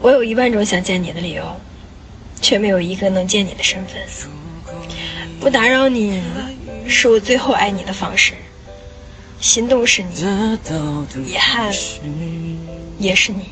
我有一万种想见你的理由却没有一个能见你的身份。不打扰你是我最后爱你的方式。心动是你遗憾也是你。